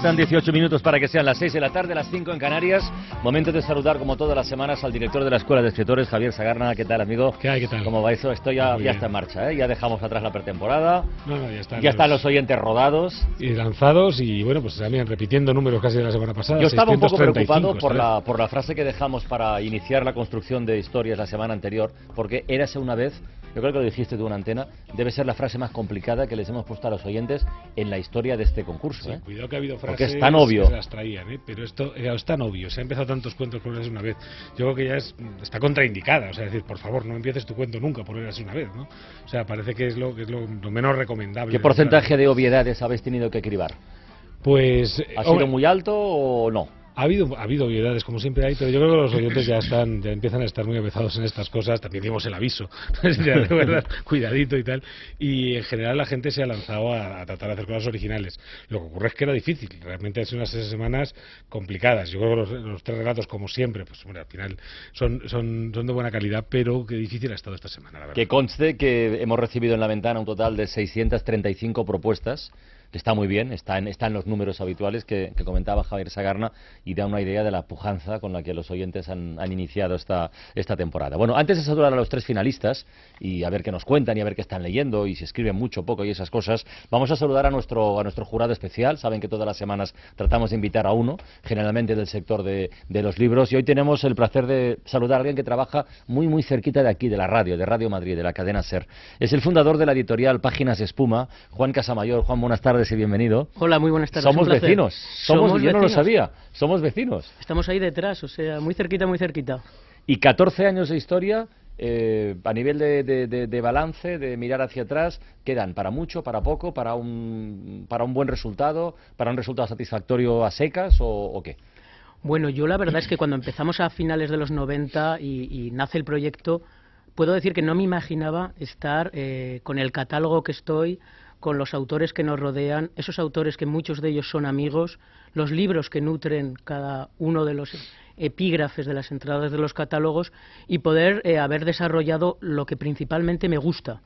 Faltan 18 minutos para que sean las 6 de la tarde, las 5 en Canarias. Momento de saludar, como todas las semanas, al director de la Escuela de Escritores, Javier Sagarna. ¿Qué tal, amigo? ¿Qué hay? ¿Qué tal? ¿Cómo va eso? Esto ya, ya está en marcha, ¿eh? Ya dejamos atrás la pretemporada. No, no, ya están. Ya están los oyentes rodados. Y lanzados y, bueno, pues también repitiendo números casi de la semana pasada. Yo estaba un poco preocupado por la, por la frase que dejamos para iniciar la construcción de historias la semana anterior, porque érase una vez yo creo que lo dijiste tú en antena, debe ser la frase más complicada que les hemos puesto a los oyentes en la historia de este concurso. ¿eh? Cuidado que ha habido frases Porque es tan obvio. que las traían, ¿eh? pero esto es tan obvio. Se han empezado tantos cuentos por una vez. Yo creo que ya es, está contraindicada. O sea, decir, por favor, no empieces tu cuento nunca por una vez. ¿no? O sea, parece que es lo, que es lo, menos recomendable. ¿Qué porcentaje de obviedades habéis tenido que cribar? Pues. ¿Ha sido muy alto o no? Ha habido, ha habido obviedades, como siempre hay, pero yo creo que los oyentes ya están, ya empiezan a estar muy avezados en estas cosas. También dimos el aviso, cuidadito y tal. Y en general la gente se ha lanzado a, tratar de hacer cosas originales. Lo que ocurre es que era difícil. Realmente han sido unas semanas complicadas. Yo creo que los, tres relatos, como siempre, pues al final son, son, son de buena calidad, pero que difícil ha estado esta semana, la verdad. Que conste que hemos recibido en la ventana un total de 635 propuestas está muy bien, está en, está en los números habituales que, comentaba Javier Sagarna y da una idea de la pujanza con la que los oyentes han, iniciado esta, esta temporada. Bueno, antes de saludar a los tres finalistas y a ver qué nos cuentan y a ver qué están leyendo y si escriben mucho, poco y esas cosas, vamos a saludar a nuestro, a nuestro jurado especial. Saben que todas las semanas tratamos de invitar a uno, generalmente del sector de, de los libros, y hoy tenemos el placer de saludar a alguien que trabaja muy, muy cerquita de aquí, de la radio, de Radio Madrid, de la cadena SER. Es el fundador de la editorial Páginas Espuma, Juan Casamayor. Juan, buenas tardes y bienvenido. Hola, muy buenas tardes. Somos vecinos. Somos, yo no lo sabía. Somos vecinos. Estamos ahí detrás, o sea, muy cerquita, muy cerquita. Y 14 años de historia. Eh, a nivel de, balance, de mirar hacia atrás, ¿quedan para mucho, para poco, para un, para un buen resultado, para un resultado satisfactorio a secas o, qué? Bueno, yo la verdad es que cuando empezamos a finales de los 90 y, nace el proyecto, puedo decir que no me imaginaba estar eh, con el catálogo que estoy, con los autores que nos rodean, esos autores que muchos de ellos son amigos, los libros que nutren cada uno de los epígrafes de las entradas de los catálogos y poder eh, haber desarrollado lo que principalmente me gusta.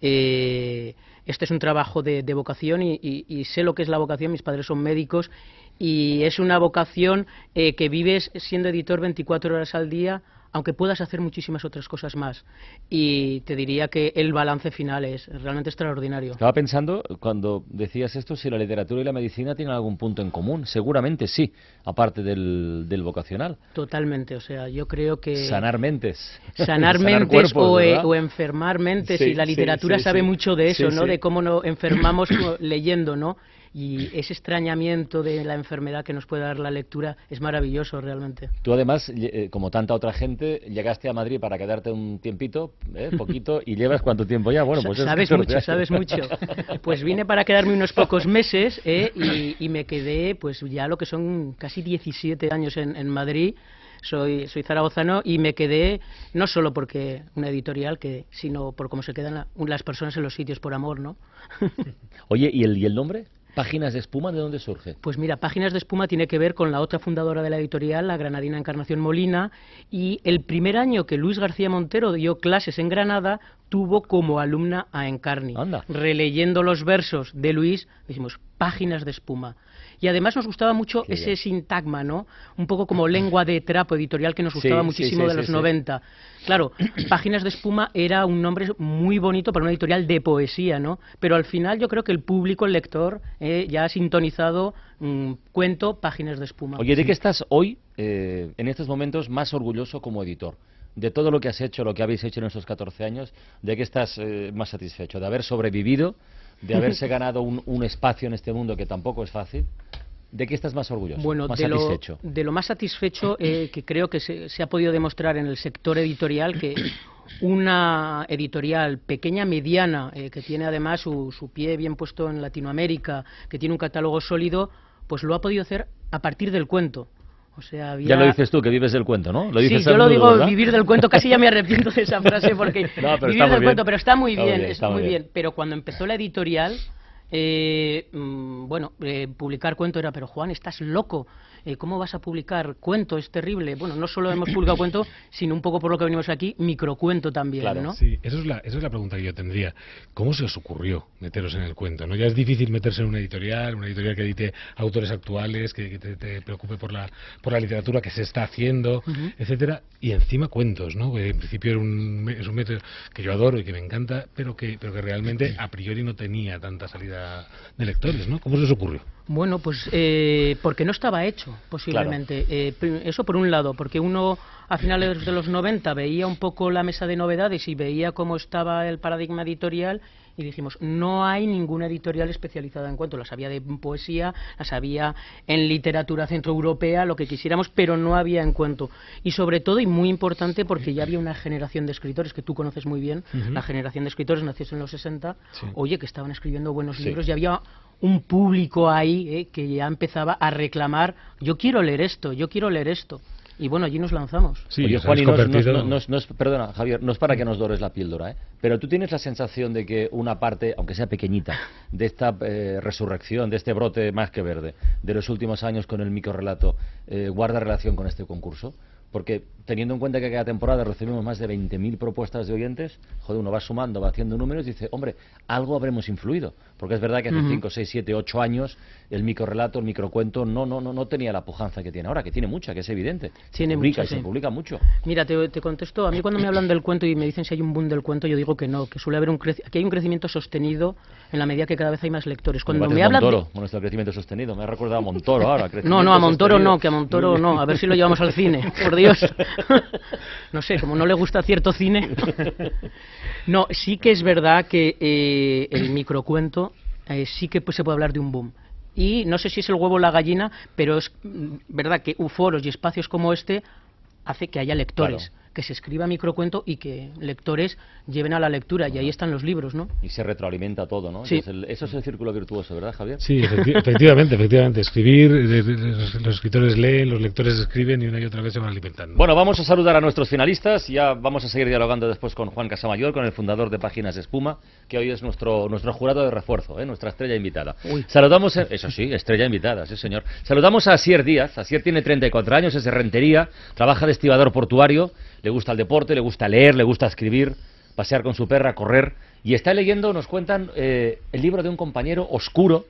Eh, este es un trabajo de, vocación y, sé lo que es la vocación, mis padres son médicos y es una vocación eh, que vives siendo editor 24 horas al día aunque puedas hacer muchísimas otras cosas más. Y te diría que el balance final es realmente extraordinario. Estaba pensando, cuando decías esto, si la literatura y la medicina tienen algún punto en común. Seguramente sí, aparte del, del vocacional. Totalmente, o sea, yo creo que... Sanar mentes. Sanar mentes o, eh, o, enfermar mentes, y la literatura sabe mucho de eso, ¿no? De cómo nos enfermamos leyendo, ¿no? Y ese extrañamiento de la enfermedad que nos puede dar la lectura es maravilloso realmente. Tú además, eh, como tanta otra gente, llegaste a Madrid para quedarte un tiempito, ¿eh? poquito, y llevas cuánto tiempo ya. Bueno, pues sabes mucho, sabes mucho. Pues vine para quedarme unos pocos meses ¿eh? y, me quedé, pues ya lo que son casi 17 años en, en Madrid soy, soy zaragozano y me quedé no solo porque una editorial, que, sino por cómo se quedan las personas en los sitios por amor, ¿no? Oye, ¿y el, ¿y el nombre? ¿Páginas de Espuma de dónde surge? Pues mira, Páginas de Espuma tiene que ver con la otra fundadora de la editorial, la granadina Encarnación Molina, y el primer año que Luis García Montero dio clases en Granada, tuvo como alumna a Encarni. Releyendo los versos de Luis, decimos Páginas de Espuma. Y además nos gustaba mucho ese sintagma, ¿no? Un poco como lengua de trapo editorial que nos gustaba muchísimo de los 90. Claro, Páginas de Espuma era un nombre muy bonito para una editorial de poesía, ¿no? Pero al final yo creo que el público, el lector, eh, ya ha sintonizado mm, cuento Páginas de Espuma. Oye, ¿de qué estás hoy, eh, en estos momentos, más orgulloso como editor? de todo lo que has hecho, lo que habéis hecho en estos 14 años, ¿de qué estás eh, más satisfecho? ¿De haber sobrevivido? ¿De haberse ganado un, espacio en este mundo que tampoco es fácil? ¿De qué estás más orgulloso? Bueno, más de, satisfecho? Lo, de lo más satisfecho eh, que creo que se, ha podido demostrar en el sector editorial que una editorial pequeña, mediana, eh, que tiene además su, su, pie bien puesto en Latinoamérica, que tiene un catálogo sólido, pues lo ha podido hacer a partir del cuento. O sea, había... Ya lo dices tú, que vives del cuento, ¿no? Lo dices sí, yo lo digo vivir del cuento, casi ya me arrepiento de esa frase porque no, vivir del bien. cuento, pero está muy está bien, bien está muy bien. Pero cuando empezó la editorial, eh, mm, bueno, eh, publicar cuento era, pero Juan, estás loco. Eh, ¿cómo vas a publicar cuento? Es terrible. Bueno, no solo hemos publicado cuento, sino un poco por lo que venimos aquí, microcuento también, ¿no? Sí, esa es, la, esa es la pregunta que yo tendría. ¿Cómo se os ocurrió meteros en el cuento? ¿no? Ya es difícil meterse en una editorial, una editorial que edite autores actuales, que, te, preocupe por la, por la literatura que se está haciendo, etcétera, y encima cuentos, ¿no? Que en principio un, es un método que yo adoro y que me encanta, pero que, pero que realmente a priori no tenía tanta salida de lectores, ¿no? ¿Cómo se os ocurrió? Bueno, pues eh, porque no estaba hecho, posiblemente. Eh, eso por un lado, porque uno a finales de los 90 veía un poco la mesa de novedades y veía cómo estaba el paradigma editorial y dijimos, no hay ninguna editorial especializada en cuentos. Las había de poesía, las había en literatura centroeuropea, lo que quisiéramos, pero no había en cuento. Y sobre todo, y muy importante, porque ya había una generación de escritores que tú conoces muy bien, la generación de escritores nació en los 60, oye, que estaban escribiendo buenos libros y había un público ahí eh, que ya empezaba a reclamar, yo quiero leer esto, yo quiero leer esto. Y bueno, allí nos lanzamos. Sí, Oye, Juan, y no, es, perdona, Javier, no es para que nos dores la píldora, ¿eh? pero tú tienes la sensación de que una parte, aunque sea pequeñita, de esta eh, resurrección, de este brote más que verde, de los últimos años con el microrelato, eh, guarda relación con este concurso? Porque teniendo en cuenta que cada temporada recibimos más de 20.000 propuestas de oyentes, joder, uno va sumando, va haciendo números y dice, hombre, algo habremos influido. Porque es verdad que hace 5, 6, 7, 8 años el microrelato, el microcuento no, no, no, no tenía la pujanza que tiene ahora, que tiene mucha, que es evidente. Tiene publica y se publica mucho. Mira, te, te, contesto, a mí cuando me hablan del cuento y me dicen si hay un boom del cuento, yo digo que no, que suele haber un que hay un crecimiento sostenido en la medida que cada vez hay más lectores. Cuando me hablan Montoro, de... nuestro crecimiento sostenido, me ha recordado a Montoro ahora. No, no, a Montoro no, que a Montoro no, a ver si lo llevamos al cine, por Dios. no sé, como no le gusta cierto cine. no, sí que es verdad que eh, el microcuento eh, sí que pues, se puede hablar de un boom. Y no sé si es el huevo o la gallina, pero es mm, verdad que foros y espacios como este hace que haya lectores que se escriba microcuento y que lectores lleven a la lectura, y ahí están los libros, ¿no? Y se retroalimenta todo, ¿no? Sí. eso es el círculo virtuoso, ¿verdad, Javier? Sí, efectivamente, efectivamente. Escribir, los, escritores leen, los lectores escriben y una y otra vez se van alimentando. Bueno, vamos a saludar a nuestros finalistas, ya vamos a seguir dialogando después con Juan Casamayor, con el fundador de Páginas de Espuma, que hoy es nuestro, nuestro jurado de refuerzo, ¿eh? nuestra estrella invitada. Saludamos, eso sí, estrella invitada, sí señor. Saludamos a Asier Díaz, Asier tiene 34 años, es de Rentería, trabaja de estibador portuario, le gusta el deporte, le gusta leer, le gusta escribir, pasear con su perra, correr. Y está leyendo, nos cuentan, eh, el libro de un compañero oscuro,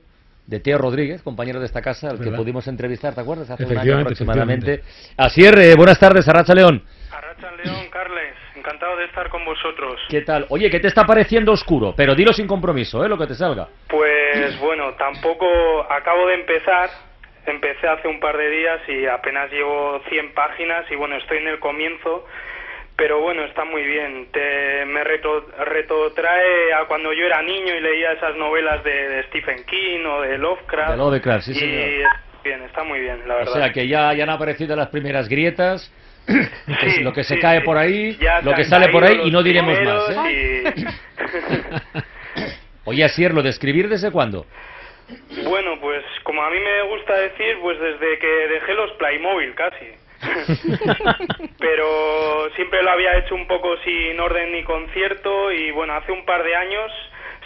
de Teo Rodríguez, compañero de esta casa, al que pudimos entrevistar, ¿te acuerdas? Hace un año aproximadamente. Así es, buenas tardes, Arracha León. Arracha León, Carles, encantado de estar con vosotros. ¿Qué tal? Oye, ¿qué te está pareciendo oscuro? Pero dilo sin compromiso, ¿eh? Lo que te salga. Pues bueno, tampoco acabo de empezar, Empecé hace un par de días y apenas llevo 100 páginas y bueno, estoy en el comienzo, pero bueno, está muy bien. Te, me reto, retrotrae a cuando yo era niño y leía esas novelas de, Stephen King o de Lovecraft. De Lovecraft, sí, y señor. bien, está muy bien, la verdad. O sea, que ya, ya han aparecido las primeras grietas. lo que se cae por ahí, lo que sale por ahí y no diremos más. ¿eh? Oye, Asier, ¿lo de escribir desde cuándo? Bueno, pues como a mí me gusta decir, pues desde que dejé los Playmobil casi. Pero siempre lo había hecho un poco sin orden ni concierto y bueno, hace un par de años,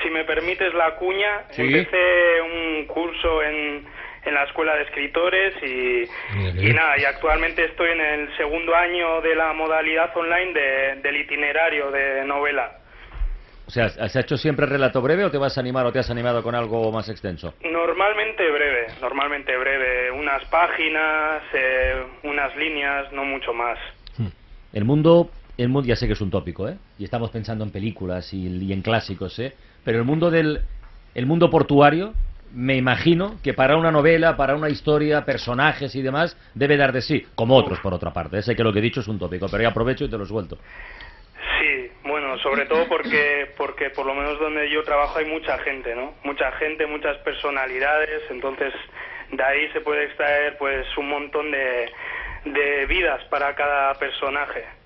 si me permites la cuña, empecé un curso en, en la escuela de escritores y, y, nada, y actualmente estoy en el segundo año de la modalidad online de, del itinerario de novela. O sea, ¿has hecho siempre relato breve o te vas a animar o te has animado con algo más extenso? Normalmente breve, normalmente breve. Unas páginas, eh, unas líneas, no mucho más. Hmm. El mundo, el mundo, ya sé que es un tópico, ¿eh? Y estamos pensando en películas y, en clásicos, ¿eh? Pero el mundo del el mundo portuario, me imagino que para una novela, para una historia, personajes y demás, debe dar de sí, como otros por otra parte. Sé que lo que he dicho es un tópico, pero ya aprovecho y te lo suelto. Bueno, sobre todo porque, porque por lo menos donde yo trabajo hay mucha gente, ¿no? Mucha gente, muchas personalidades, entonces de ahí se puede extraer pues un montón de, de vidas para cada personaje.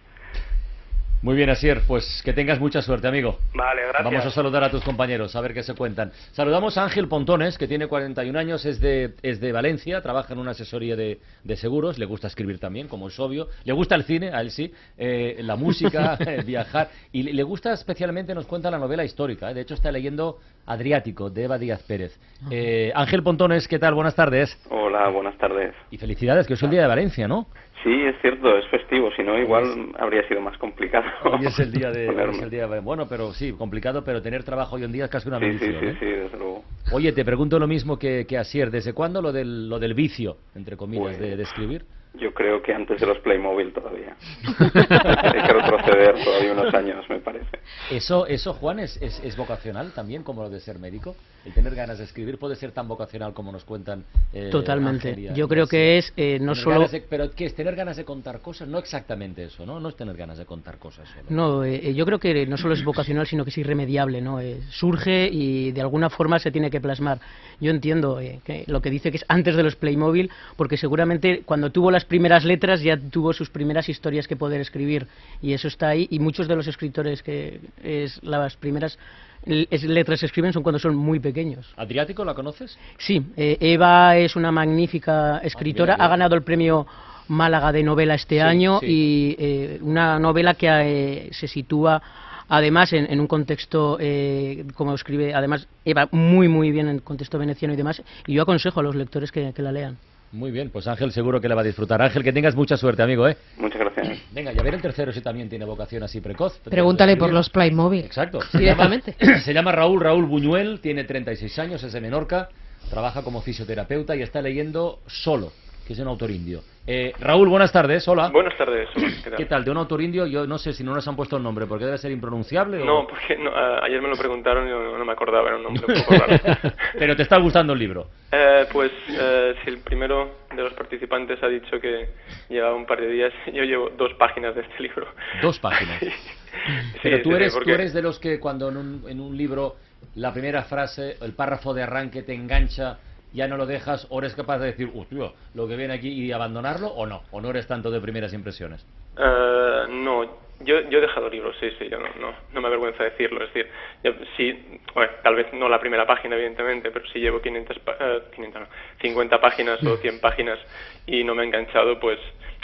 Muy bien, Asier, pues que tengas mucha suerte, amigo. Vale, gracias. Vamos a saludar a tus compañeros, a ver qué se cuentan. Saludamos a Ángel Pontones, que tiene 41 años, es de, es de Valencia, trabaja en una asesoría de, de seguros, le gusta escribir también, como es obvio. Le gusta el cine, a él sí, eh, la música, eh, viajar. Y le- le gusta especialmente, nos cuenta la novela histórica. eh. De hecho, está leyendo Adriático, de Eva Díaz Pérez. Eh, Ángel Pontones, ¿qué tal? Buenas tardes. Hola, buenas tardes. Y felicidades, que es el día de Valencia, ¿no? Sí, es cierto, es festivo, si no igual habría sido más complicado. Hoy es el día de, es el día de- bueno, pero sí, complicado, pero tener trabajo hoy en día es casi una Sí, sí, bendición. sí, ¿eh? sí, desde luego. Oye, te pregunto lo mismo que, que Asier, ¿desde cuándo lo del, lo del vicio, entre comillas, Pues- de, de escribir? Yo creo que antes de los Playmobil todavía. Hay que retroceder todavía unos años, me parece. Eso, eso Juan, es, es, es vocacional también, como lo de ser médico. El tener ganas de escribir puede ser tan vocacional como nos cuentan. eh, Totalmente. Yo creo que es eh, no solo... de- pero ¿qué es tener ganas de contar cosas? No exactamente eso, ¿no? No es tener ganas de contar cosas solo. No, eh, yo creo que no solo es vocacional, sino que es irremediable, ¿no? Eh, surge y de alguna forma se tiene que plasmar. Yo entiendo eh, que lo que dice que es antes de los Playmobil, porque seguramente cuando tuvo las primeras letras ya tuvo sus primeras historias que poder escribir y eso está ahí. Y muchos de los escritores que es las primeras letras que escriben son cuando son muy pequeños. ¿Adriático la conoces? Sí, eh, Eva es una magnífica escritora, mira, mira. ha ganado el premio Málaga de novela este Sí, año sí. y eh, una novela que eh, se sitúa además en, en un contexto, eh, como escribe además Eva muy muy bien en contexto veneciano y demás, y yo aconsejo a los lectores que, que la lean. Muy bien, pues Ángel seguro que la va a disfrutar. Ángel, que tengas mucha suerte, amigo, ¿eh? Muchas gracias. Venga, y a ver el tercero si también tiene vocación así precoz. Pregúntale por los Playmobil. Exacto. Directamente. llama, se llama Raúl Raúl Buñuel, tiene 36 años, es de Menorca, trabaja como fisioterapeuta y está leyendo Solo, que es un autor indio. Eh, Raúl, buenas tardes, hola. Buenas tardes. ¿Qué tal? ¿Qué tal? De un autor indio, yo no sé si no nos han puesto el nombre, porque debe ser impronunciable o... No, porque no, ayer me lo preguntaron y no, no me acordaba, era un nombre un poco raro. Pero te está gustando el libro. Eh, pues eh, si el primero de los participantes ha dicho que llevaba un par de días, yo llevo dos páginas de este libro. Dos páginas. Sí, Pero tú eres, porque- tú eres de los que cuando en un, en un libro la primera frase, el párrafo de arranque te engancha, ya no lo dejas, o eres capaz de decir, hostia, lo que viene aquí y abandonarlo, o no, o no eres tanto de primeras impresiones. Eh, no, yo, yo he dejado libros, sí, sí, yo no, no, no me avergüenza decirlo. Es decir, yo, sí, bueno, tal vez no la primera página, evidentemente, pero si llevo 500, pa- eh, 500 no, 50 páginas o 100 páginas y no me ha enganchado, pues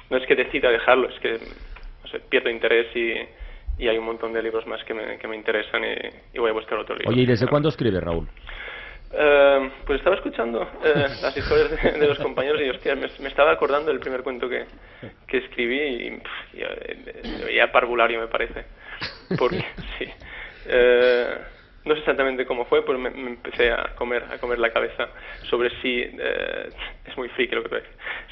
no es que decida dejarlo, es que no sé, pierdo interés y, y hay un montón de libros más que me, que me interesan y, y voy a buscar otro libro. Oye, ¿y desde cuándo escribes, Raúl? Eh, pues estaba escuchando eh, las historias de, los compañeros y hostia, me, estaba acordando del primer cuento que, que escribí y pff, eh, veía parvulario me parece. Porque sí. Eh, no sé exactamente cómo fue, pero me, empecé a comer a comer la cabeza sobre si es muy friki lo que decir,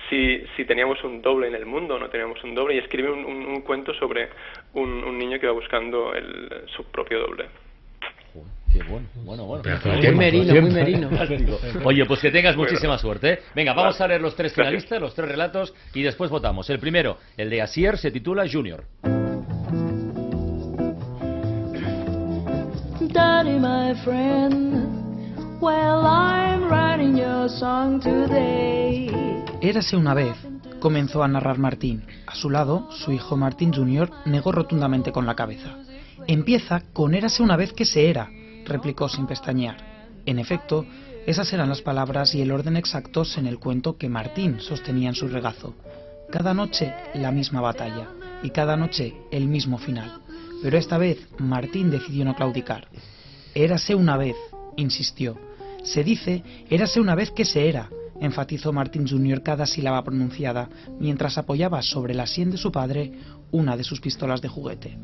si, si teníamos un doble en el mundo o no teníamos un doble y escribí un cuento sobre un, un niño que va buscando el, su propio doble. Qué bueno, bueno, bueno. Muy merino, muy merino. Fantástico. Oye, pues que tengas muchísima suerte. ¿eh? Venga, vamos a leer los tres finalistas, los tres relatos, y después votamos. El primero, el de Asier, se titula Junior. Daddy, my friend, well, I'm writing your song today. Érase una vez, comenzó a narrar Martín. A su lado, su hijo Martín Jr. negó rotundamente con la cabeza. Empieza con Érase una vez que se era, replicó sin pestañear. En efecto, esas eran las palabras y el orden exactos en el cuento que Martín sostenía en su regazo. Cada noche la misma batalla y cada noche el mismo final. Pero esta vez Martín decidió no claudicar. Érase una vez, insistió. Se dice, érase una vez que se era, enfatizó Martín Jr. cada sílaba pronunciada, mientras apoyaba sobre la sien de su padre una de sus pistolas de juguete.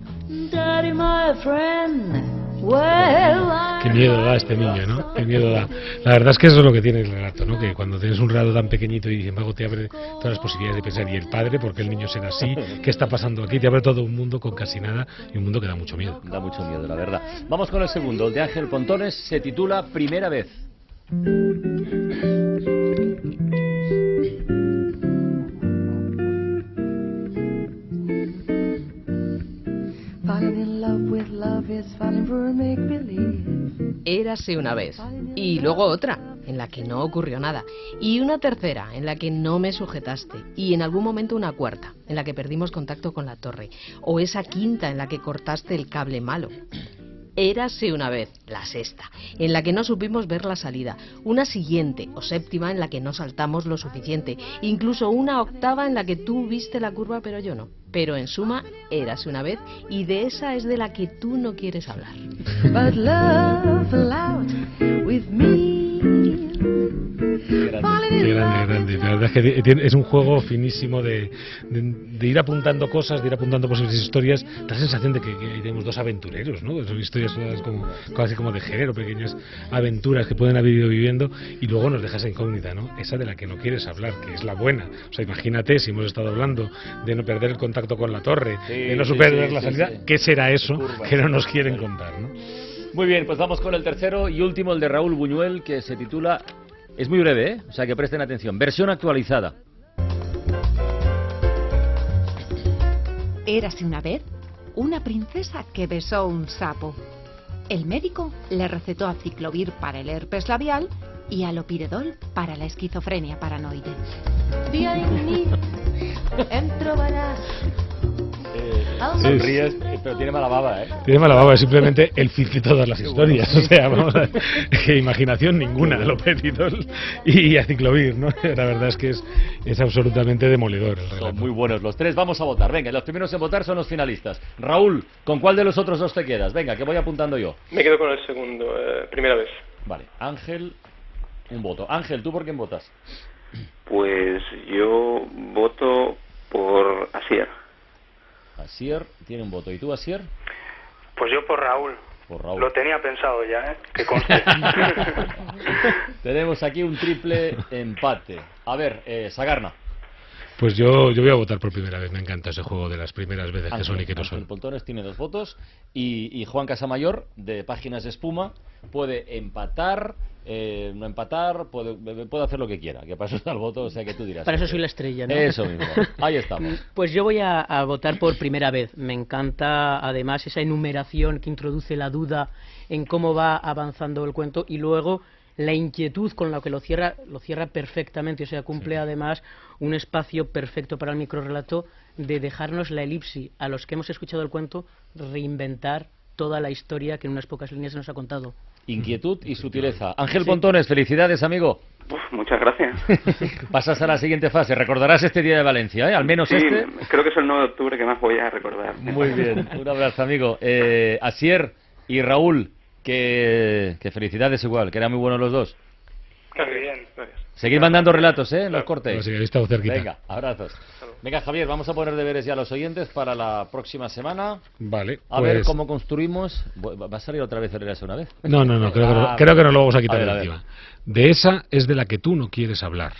Daddy, my friend, Qué miedo da este niño, ¿no? Qué miedo da. La verdad es que eso es lo que tiene el relato, ¿no? Que cuando tienes un relato tan pequeñito y sin embargo te abre todas las posibilidades de pensar, ¿y el padre? ¿Por qué el niño será así? ¿Qué está pasando aquí? Te abre todo un mundo con casi nada y un mundo que da mucho miedo. Da mucho miedo, la verdad. Vamos con el segundo, el de Ángel Pontones, se titula Primera vez. Érase una vez. Y luego otra, en la que no ocurrió nada, y una tercera, en la que no me sujetaste, y en algún momento una cuarta, en la que perdimos contacto con la torre, o esa quinta en la que cortaste el cable malo. Érase una vez, la sexta, en la que no supimos ver la salida, una siguiente o séptima en la que no saltamos lo suficiente, incluso una octava en la que tú viste la curva pero yo no. Pero en suma, érase una vez y de esa es de la que tú no quieres hablar. Grande, grande. La verdad es que es un juego finísimo de, de- de ir apuntando cosas, de ir apuntando posibles historias. Da la sensación de que, que tenemos dos aventureros, ¿no? Son historias como, casi como de género, pequeñas aventuras que pueden haber ido viviendo y luego nos dejas incógnita, ¿no? Esa de la que no quieres hablar, que es la buena. O sea, imagínate si hemos estado hablando de no perder el contacto con la torre, Sí, de no superar sí, la salida, sí. ¿qué será eso que no nos quieren contar, ¿no? Muy bien, pues vamos con el tercero y último, el de Raúl Buñuel, que se titula... Es muy breve, ¿eh? O sea que presten atención. Versión actualizada. Érase una vez una princesa que besó un sapo. El médico le recetó aciclovir para el herpes labial y alopiredol para la esquizofrenia paranoide. Em trobaràs. Sonríes, eh, pero tiene mala baba, ¿eh? Tiene mala baba, es simplemente el fin de todas las historias. O sea, vamos a ver, que imaginación ninguna de Loperidol y aciclovir, ¿no? La verdad es que es, es absolutamente demoledor el Son muy buenos los tres. Vamos a votar. Venga, los primeros en votar son los finalistas. Raúl, ¿con cuál de los otros dos te quedas? Venga, que voy apuntando yo. Me quedo con el segundo, eh, primera vez. Vale, Ángel, un voto. Ángel, ¿tú por quién votas? Pues yo voto por Asier. Asier tiene un voto. ¿Y tú, Asier? Pues yo por Raúl. Por Raúl. Lo tenía pensado ya, ¿eh? Que conste. Tenemos aquí un triple empate. A ver, eh, Sagarna. Pues yo, yo voy a votar por primera vez. Me encanta ese juego de las primeras veces que son y que no Ángel son. Poltones tiene dos votos y, y Juan Casamayor de Páginas de Espuma puede empatar, eh, no empatar, puede, puede hacer lo que quiera, que para eso está el voto, o sea que tú dirás. Para eso soy la estrella, ¿no? Eso mismo, ahí estamos. Pues yo voy a, a votar por primera vez. Me encanta además esa enumeración que introduce la duda en cómo va avanzando el cuento y luego la inquietud con la que lo cierra, lo cierra perfectamente. O sea, cumple además un espacio perfecto para el microrelato de dejarnos la elipsis a los que hemos escuchado el cuento reinventar toda la historia que en unas pocas líneas nos ha contado. Inquietud y sutileza. Ángel Pontones, felicidades, amigo. Muchas gracias. Pasas a la siguiente fase. Recordarás este día de Valencia, ¿eh? Al menos Sí, este. creo que es el 9 de octubre que más voy a recordar. Muy bien, un abrazo, amigo. Eh, Asier y Raúl, que, que felicidades igual, que eran muy buenos los dos. Bien. Seguid mandando relatos, ¿eh? Los cortes. Pues sí, habéis estado cerquita. Venga, abrazos. Venga, Javier, vamos a poner deberes ya a los oyentes para la próxima semana. Vale. A ver pues- cómo construimos. ¿Va a salir otra vez Herreras una vez? No, no, no, creo que, no, Ah, creo que no lo vamos a quitar ver, de encima. De esa es de la que tú no quieres hablar.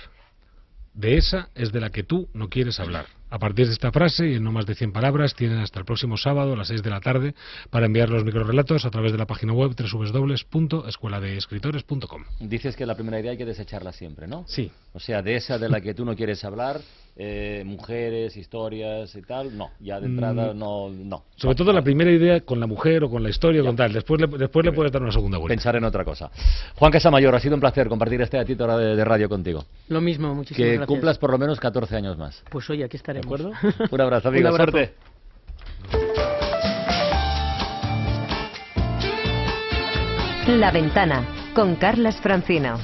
De esa es de la que tú no quieres hablar. A partir de esta frase y en no más de 100 palabras tienen hasta el próximo sábado a las 6 de la tarde para enviar los microrelatos a través de la página web www.escueladeescritores.com. Dices que la primera idea hay que desecharla siempre, ¿no? Sí. O sea, de esa de la que tú no quieres hablar, eh, mujeres, historias y tal, no. Ya de entrada Mm. no, no. Sobre todo la primera idea con la mujer o con la historia o con tal. Después le, después le puedes dar una segunda vuelta. Pensar en otra cosa. Juan Casamayor, ha sido un placer compartir este ratito de, de radio contigo. Lo mismo, muchísimas Que gracias. cumplas por lo menos 14 años más. Pues oye, aquí ¿De acuerdo? Un abrazo, amigo. Un abrazo. Suerte. La ventana con Carlas Francino.